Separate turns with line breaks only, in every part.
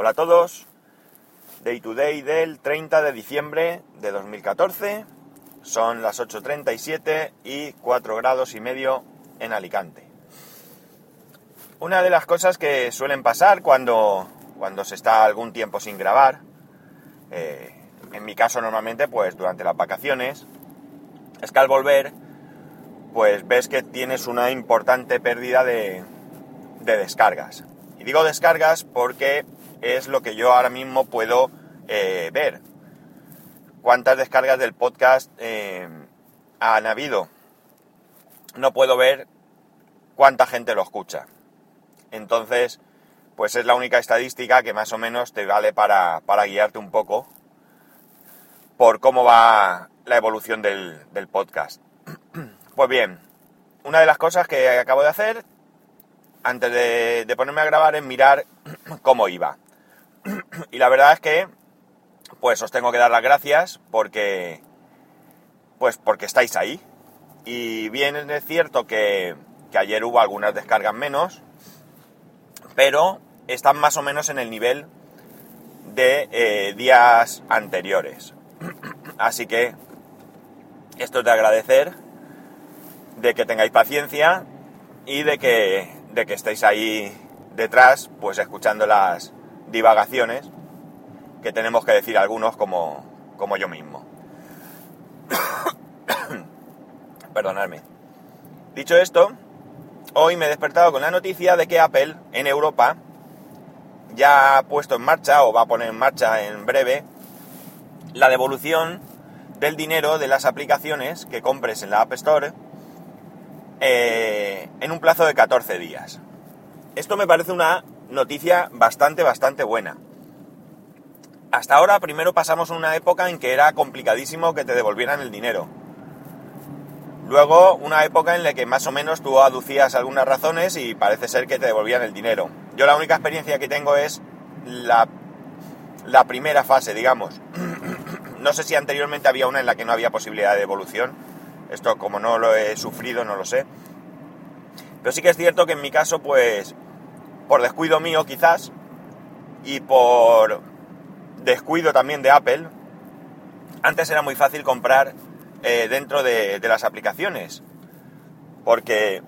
Hola a todos. Day to day del 30 de diciembre de 2014. Son las 8.37 y 4 grados y medio en Alicante. Una de las cosas que suelen pasar cuando, cuando se está algún tiempo sin grabar, eh, en mi caso normalmente pues durante las vacaciones, es que al volver pues ves que tienes una importante pérdida de, de descargas. Y digo descargas porque es lo que yo ahora mismo puedo eh, ver. ¿Cuántas descargas del podcast eh, han habido? No puedo ver cuánta gente lo escucha. Entonces, pues es la única estadística que más o menos te vale para, guiarte un poco por cómo va la evolución del, del podcast. Pues bien, una de las cosas que acabo de hacer antes de, ponerme a grabar es mirar cómo iba. Y la verdad es que, pues os tengo que dar las gracias porque, pues porque estáis ahí. Y bien es cierto que, ayer hubo algunas descargas menos, pero están más o menos en el nivel de eh, días anteriores. Así que esto es de agradecer, de que tengáis paciencia y de que de que estéis ahí detrás, pues escuchando las divagaciones que tenemos que decir algunos como, como yo mismo. Perdonadme. Dicho esto, hoy me he despertado con la noticia de que Apple en Europa ya ha puesto en marcha o va a poner en marcha en breve la devolución del dinero de las aplicaciones que compres en la App Store eh, en un plazo de 14 días. Esto me parece una noticia bastante, bastante buena. Hasta ahora primero pasamos una época en que era complicadísimo que te devolvieran el dinero. Luego una época en la que más o menos tú aducías algunas razones y parece ser que te devolvían el dinero. Yo la única experiencia que tengo es la, la primera fase, digamos. no sé si anteriormente había una en la que no había posibilidad de devolución esto como no lo he sufrido, no lo sé. Pero sí que es cierto que en mi caso, pues, por descuido mío quizás, y por descuido también de Apple, antes era muy fácil comprar eh, dentro de, las aplicaciones. Porque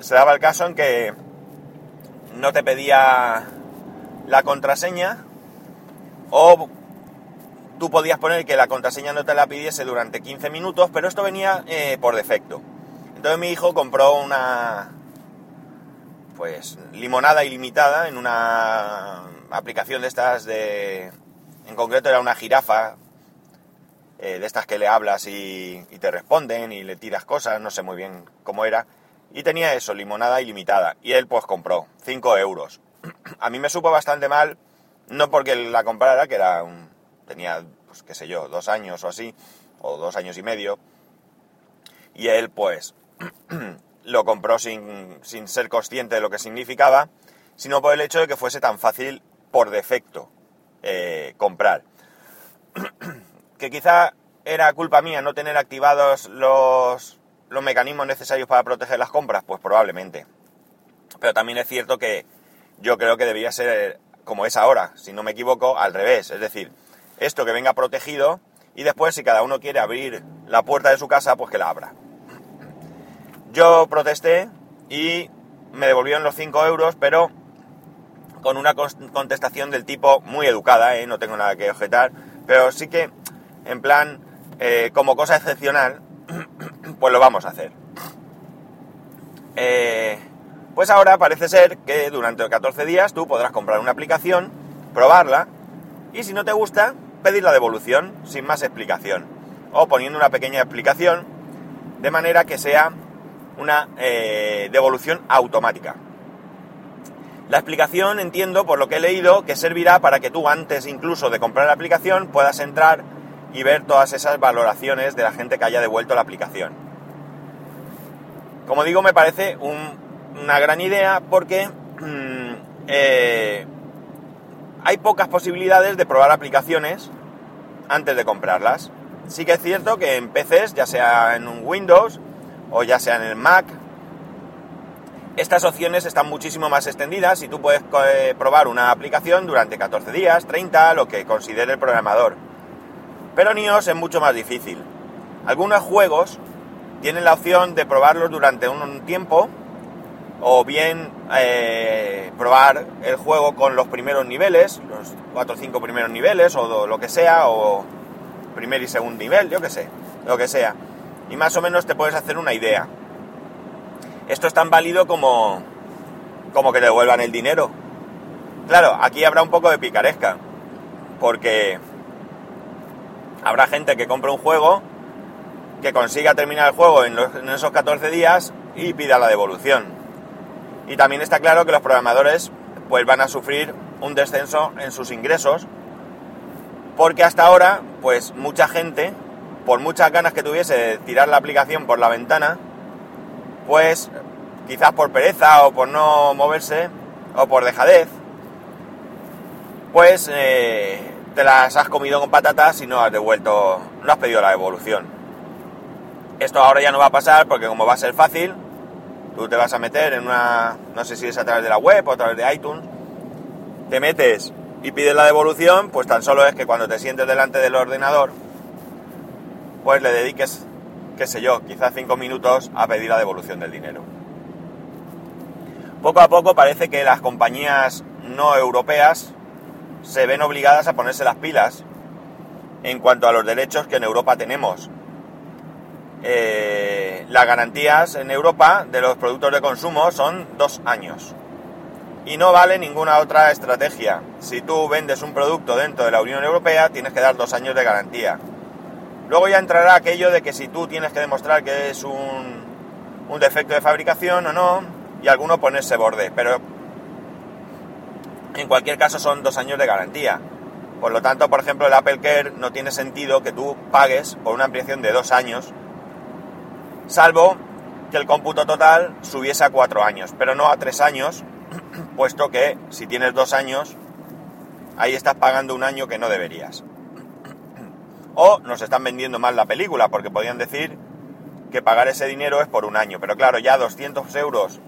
se daba el caso en que no te pedía la contraseña o tú podías poner que la contraseña no te la pidiese durante 15 minutos, pero esto venía eh, por defecto. Entonces mi hijo compró una pues limonada ilimitada en una aplicación de estas de en concreto era una jirafa eh, de estas que le hablas y, y, te responden y le tiras cosas, no sé muy bien cómo era. Y tenía eso, limonada ilimitada. Y él pues compró 5 euros. A mí me supo bastante mal, no porque la comprara, que era un, tenía, pues qué sé yo, dos años o así, o dos años y medio, y él pues lo compró sin, sin ser consciente de lo que significaba, sino por el hecho de que fuese tan fácil por defecto eh, comprar. que quizá era culpa mía no tener activados los, los mecanismos necesarios para proteger las compras, pues probablemente. Pero también es cierto que yo creo que debería ser como es ahora, si no me equivoco, al revés. Es decir, esto que venga protegido y después si cada uno quiere abrir la puerta de su casa, pues que la abra. Yo protesté y me devolvieron los 5 euros, pero con una contestación del tipo muy educada, ¿eh? no tengo nada que objetar, pero sí que en plan, eh, como cosa excepcional, pues lo vamos a hacer. Eh, pues ahora parece ser que durante 14 días tú podrás comprar una aplicación, probarla, y si no te gusta, pedir la devolución sin más explicación o poniendo una pequeña explicación de manera que sea una eh, devolución automática. La explicación entiendo por lo que he leído que servirá para que tú antes incluso de comprar la aplicación puedas entrar y ver todas esas valoraciones de la gente que haya devuelto la aplicación. Como digo, me parece una gran idea porque mm, eh, hay pocas posibilidades de probar aplicaciones antes de comprarlas. Sí que es cierto que en PCs, ya sea en un Windows o ya sea en el Mac, Estas opciones están muchísimo más extendidas y tú puedes eh, probar una aplicación durante 14 días, 30, lo que considere el programador. Pero en es mucho más difícil. Algunos juegos tienen la opción de probarlos durante un tiempo o bien eh, probar el juego con los primeros niveles, los 4 o 5 primeros niveles o lo que sea, o primer y segundo nivel, yo que sé, lo que sea. Y más o menos te puedes hacer una idea. Esto es tan válido como, como que te devuelvan el dinero. Claro, aquí habrá un poco de picaresca, porque habrá gente que compra un juego, que consiga terminar el juego en, esos 14 días y pida la devolución. Y también está claro que los programadores pues van a sufrir un descenso en sus ingresos, porque hasta ahora, pues mucha gente, por muchas ganas que tuviese de tirar la aplicación por la ventana, pues quizás por pereza o por no moverse o por dejadez, pues eh, te las has comido con patatas y no has devuelto, no has pedido la devolución. Esto ahora ya no va a pasar porque como va a ser fácil, tú te vas a meter en una, no sé si es a través de la web o a través de iTunes, te metes y pides la devolución, pues tan solo es que cuando te sientes delante del ordenador, pues le dediques qué sé yo, quizás cinco minutos a pedir la devolución del dinero. Poco a poco parece que las compañías no europeas se ven obligadas a ponerse las pilas en cuanto a los derechos que en Europa tenemos. Eh, las garantías en Europa de los productos de consumo son dos años. Y no vale ninguna otra estrategia. Si tú vendes un producto dentro de la Unión Europea, tienes que dar dos años de garantía. Luego ya entrará aquello de que si tú tienes que demostrar que es un, defecto de fabricación o no, y alguno ponerse borde, pero en cualquier caso son dos años de garantía. Por lo tanto, por ejemplo, el Apple Care no tiene sentido que tú pagues por una ampliación de dos años, salvo que el cómputo total subiese a cuatro años, pero no a tres años, puesto que si tienes dos años, ahí estás pagando un año que no deberías. O nos están vendiendo mal la película, porque podían decir que pagar ese dinero es por un año. Pero claro, ya 200 euros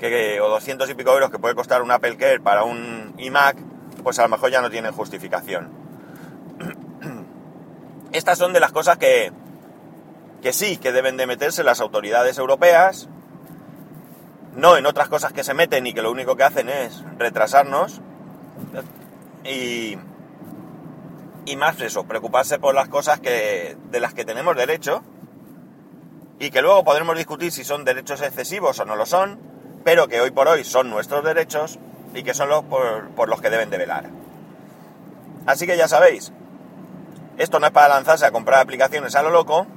que, o 200 y pico euros que puede costar un Apple Care para un iMac, pues a lo mejor ya no tienen justificación. Estas son de las cosas que, que sí, que deben de meterse las autoridades europeas, no en otras cosas que se meten y que lo único que hacen es retrasarnos. Y, y más eso, preocuparse por las cosas que, de las que tenemos derecho y que luego podremos discutir si son derechos excesivos o no lo son, pero que hoy por hoy son nuestros derechos y que son los por, por los que deben de velar. Así que ya sabéis, esto no es para lanzarse a comprar aplicaciones a lo loco,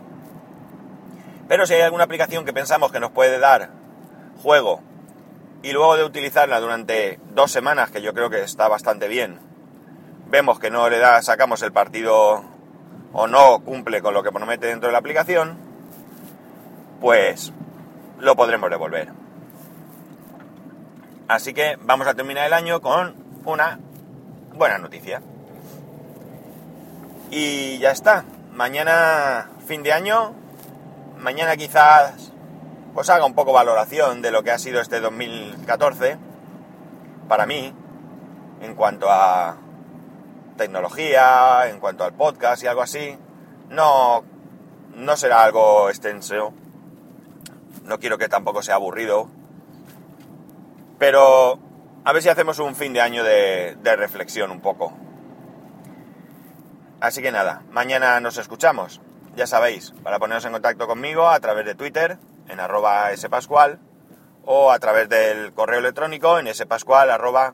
pero si hay alguna aplicación que pensamos que nos puede dar juego y luego de utilizarla durante dos semanas, que yo creo que está bastante bien, vemos que no le da, sacamos el partido o no cumple con lo que promete dentro de la aplicación, pues lo podremos devolver. Así que vamos a terminar el año con una buena noticia. Y ya está. Mañana, fin de año, mañana quizás pues haga un poco valoración de lo que ha sido este 2014 para mí en cuanto a tecnología, en cuanto al podcast y algo así, no, no será algo extenso. No quiero que tampoco sea aburrido. Pero a ver si hacemos un fin de año de, reflexión un poco. Así que nada, mañana nos escuchamos. Ya sabéis, para poneros en contacto conmigo a través de Twitter, en arroba spascual, o a través del correo electrónico en spascual arroba.